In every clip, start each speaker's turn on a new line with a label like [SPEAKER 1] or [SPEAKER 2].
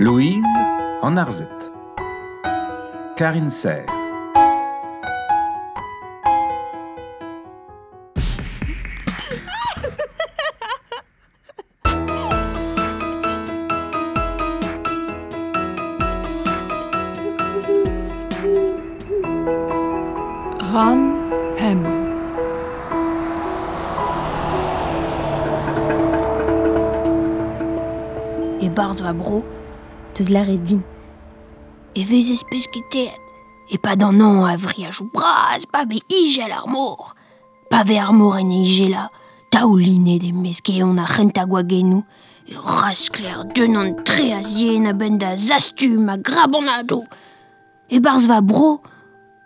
[SPEAKER 1] Louise en Arzette. Karine Serre.
[SPEAKER 2] Ran Pem.
[SPEAKER 3] E barz va la din. E vez espèce ket E pa d'an an a vri a jou braz, pa be ijel ar mor. Pa ve ar mor en ije la, taouline de meske on a c'henta gwa genou. E raskler d'un an tre a zien a ben da zastum a grabon a do. E barz va bro,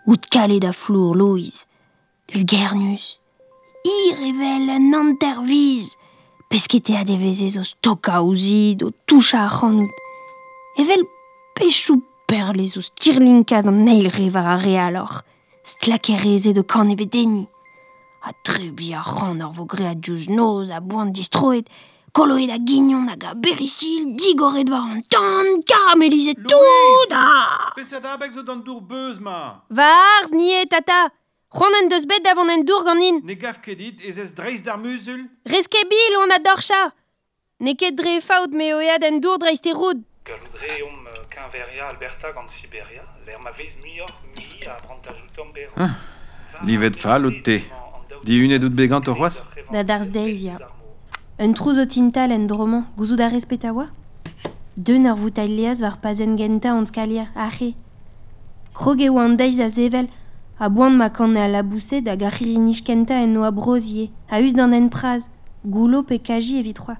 [SPEAKER 3] out kale da flour Louise. Lugernus. Ir evel an anterviz. Peskete zo stoka ouzid o toucha a c'hanout. Evel pechou perle zo stirlinkad an neil re war a re alor. Stlakereze de kan eve deni. A trebi a c'han ar vo gre a diouz noz a boan distroet. Koloet a gignon hag a berisil, digoret war an tan, karamelize tout ah
[SPEAKER 1] Peseurt abek zo d'an dour beuz ma.
[SPEAKER 3] Varz, nie tata. C'hoant en deus bet davon en dour ganin.
[SPEAKER 1] Ne gav ket dit ez ez dreiz d'ar.
[SPEAKER 3] Reske bil on a dorcha. Ne ket dre faout me oead en dour dreist e roud.
[SPEAKER 4] Galudreum Quinveria Alberta gant Siberia, l'er ma vez muioc'h mui a brantajoutom beron.
[SPEAKER 1] livet fall out te. Di unet out begant c'hoaz
[SPEAKER 3] Da darz deiz, ya. Un trouz o tintal en droman, gouzout a respetawa Deun ur voutail leaz war pazen genta an skalier, ache. Krog e oan deiz a zevel, a boan ma kan a labouse da gachiri kenta en no a brozie, a us d'an en praz, goulo pe kaji evit roa.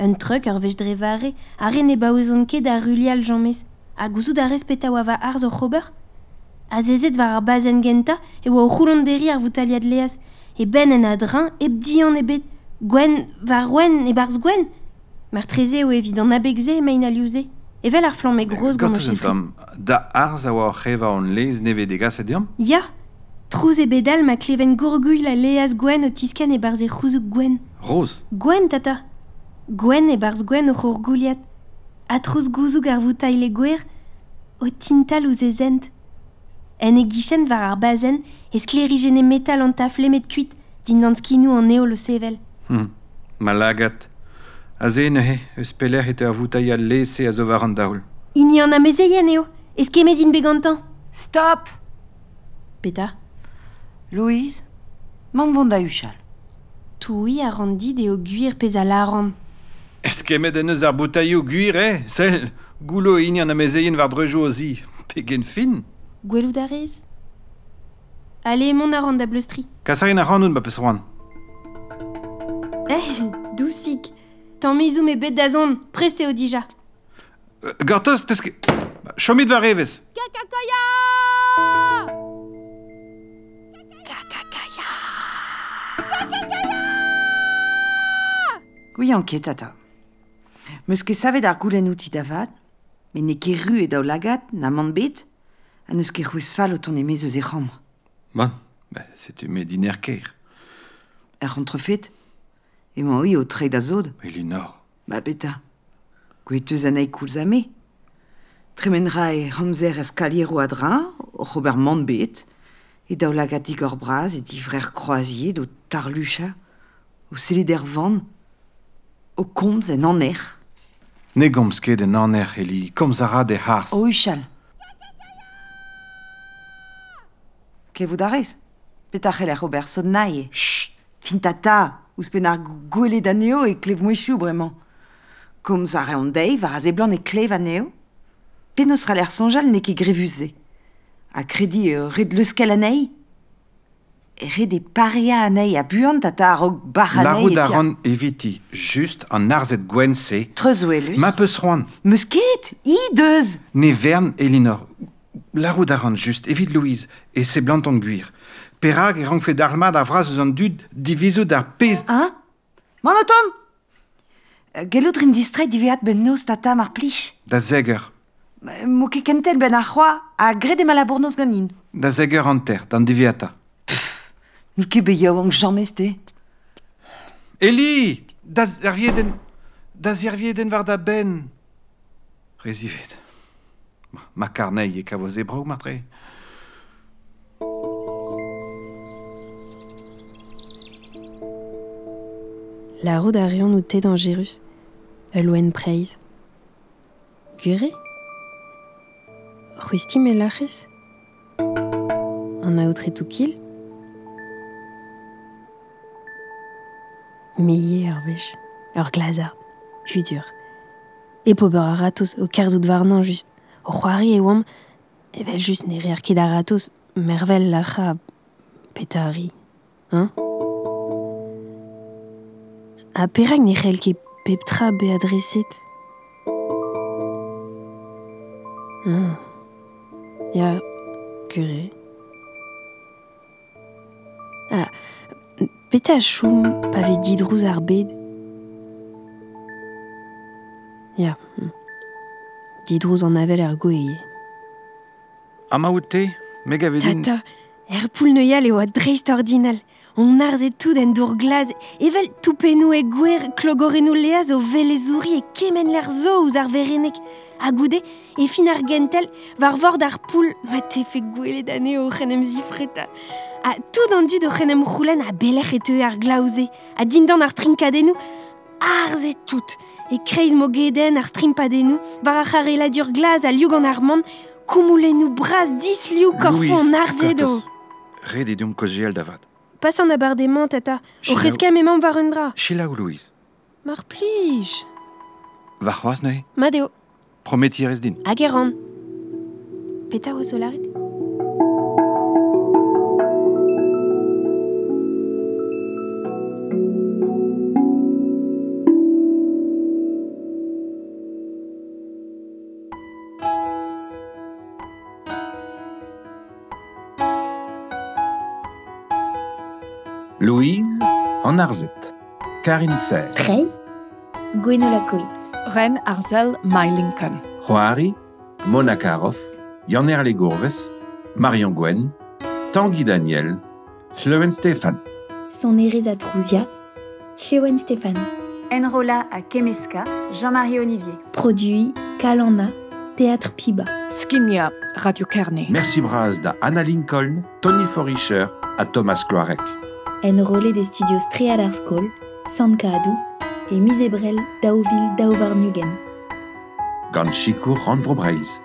[SPEAKER 3] Un truck ar vech dre vare, a re ne baoezon ket da rulial jammez, a gouzout da respeta oa va arz o c'hober. A zezet war ar bazen genta e oa o c'houlon deri ar voutaliad leaz, e ben en adrin, eb dian ebet, gwen var gwen e barz gwen. Mar treze o evit an abegze emain a liouze, evel ar flamme groz gant o
[SPEAKER 1] chifri. Da arz a oa c'heva an lez neve degas e diam?
[SPEAKER 3] Ya, Trouz e bedal ma kleven gourgouil la leaz gwen o tisken e barze c'houzouk gwen.
[SPEAKER 1] Rose
[SPEAKER 3] Gwen, tata Gwen e barz gwen o ur gouliad. A trouz gouzoug ar voutail le gwer, o tintal ouz e zent. En e gichen war ar bazen, e sklerigene metal an tafle met kuit, din an skinou an eo le sevel.
[SPEAKER 1] Hmm, malagat. A se nehe, eus peler et ur voutail al lese a zo war an daoul.
[SPEAKER 3] Ini an amezeien eo, eus kemet din begantan.
[SPEAKER 5] Stop
[SPEAKER 3] Peta
[SPEAKER 5] Louise, man vont da uchal.
[SPEAKER 3] Toui a randid eo guir pez a laran.
[SPEAKER 1] Ez kemet en eus ar boutailloù guir, eh Sel, goulo ini an amezeien war drejou o zi. Pegen fin.
[SPEAKER 3] Gwelou da rez Ale, mon a rand da bleustri.
[SPEAKER 1] Kasarin a rannoun ba peus roan.
[SPEAKER 3] Eh, dousik. Tan mizou me bet da zon, preste o dija.
[SPEAKER 1] Euh, Gortoz, teus ket... Chomit va revez.
[SPEAKER 3] Kakakaya
[SPEAKER 5] Oui, enquête, tata. Meus ket savet ar goulenn outi davad, mais ne ket ru e daou lagat, na man bet, a neus ket c'hwez fall o ton emez eus e c'hamr.
[SPEAKER 1] Bon, bah, c'est tu mets diner keir.
[SPEAKER 5] Er rentrefet, e man oi o tre da zod,
[SPEAKER 1] Elinor.
[SPEAKER 5] ba beta. Gweet eus anei koulz ame. Tremenra e ramzer eskaliero adrin, o c'hober man bet, e daou lagat igor braz e divrer croaziet o tarlucha, o seleder van, o komz en aner.
[SPEAKER 1] Ne gomz ket en aner heli, komz a ra de harz.
[SPEAKER 5] O uchal. Klevout a rez Peta c'heller ober sod naie. Chut Fin tata, ouz pen ar gwele da neo e klev mouechou bremañ. Komz a reont dei, var a zeblan e klev a neo. Penos ra l'er sonjal ne ket grevuze. A kredi e red leuskel a nei rede paria anei a buan da ta arog bar anei Larout a
[SPEAKER 1] ran eviti, just an arzet gwen se.
[SPEAKER 5] Trezouelus.
[SPEAKER 1] Ma peus roan.
[SPEAKER 5] Meus ket, i deus.
[SPEAKER 1] Ne vern, Elinor. La roue ran just, evit Louise, e se blant an guir. Perag e rang fe d'armad a vraz eus an dud divizo d'ar pez...
[SPEAKER 5] Hein? Manoton! Gellout rin distret diveat ben nos tata mar plich.
[SPEAKER 1] Da zeger.
[SPEAKER 5] Mo ket kentel ben ar c'hoa a gret e malabournoz ganin.
[SPEAKER 1] Da zeger an ter, dan diviata.
[SPEAKER 5] Nou ket be yaou an jamez te.
[SPEAKER 1] Eli, da zervieden, da zervieden war da ben. Résivet. Ma carneille et qu'à zébro, matré.
[SPEAKER 3] La roue d'Arion nous tait dangerus. Eloen preis. Gure? Ruisti melaches? En outre tout kill? Meillé Hervech, ur glazard, judur. E pober a ratos o kerzout varnan just. O c'hoari e oam, evel just ne reer ket a ratos mervel lacha petari. Hein? A perag ne c'hell ket peptra be adreset. Ah. Ya, gure. Ah, Bet a chom pa vez didrouz ar bed. Ya, didrouz an avel ar goeie.
[SPEAKER 1] Amaout te, meg vedin...
[SPEAKER 3] Tata, er poul neuial eo a dreist ordinal. On arzet tout en dour glaz, evel toupenou e gwer klogorenou leaz o velezouri e kemen l'ar zo ouz ar verenek. A goude, e fin ar gentel, var vord ar poul, ma te fe gwele dane o c'henem zifreta. A tout an dud o chenem roulen a beler et ar glaouze, a dindan ar strinkadenou, arze tout. E kreiz mo geden ar strimpadenou, var ar charela dur glaz a liug an ar mand, koumoulenou braz dis liou korfon arze do.
[SPEAKER 1] Red edium koziel davad.
[SPEAKER 3] Pas an abardement, tata. O un dra.
[SPEAKER 1] Chila ou Louise?
[SPEAKER 3] Mar plij.
[SPEAKER 1] Va c'hoaz neue?
[SPEAKER 3] Madeo,
[SPEAKER 1] Prometi rez din.
[SPEAKER 3] hag e ran. Peta o solaret.
[SPEAKER 6] Louise en Arzette. Karine Serre.
[SPEAKER 7] Trey, Gwenola-Koik.
[SPEAKER 2] Ren Arzel My Lincoln.
[SPEAKER 6] Joari, Mona Karov, Yanner Gourves, Marion Gwen, Tanguy Daniel, Schlewen Stéphane.
[SPEAKER 7] Son Ereza Trouzia, Shewen Stéphane.
[SPEAKER 8] Enrola à Kemeska, Jean-Marie Olivier.
[SPEAKER 7] Produit Kalana, Théâtre Piba.
[SPEAKER 2] Skimia, Radio Kearney.
[SPEAKER 6] Merci Braz da Anna Lincoln, Tony Forischer à Thomas Cloarec.
[SPEAKER 7] Enrôlé des studios Strealar School, Sankadu et Misebrel Dauville Dauvarnugen.
[SPEAKER 6] Gan Chicour Ron Vrobreis.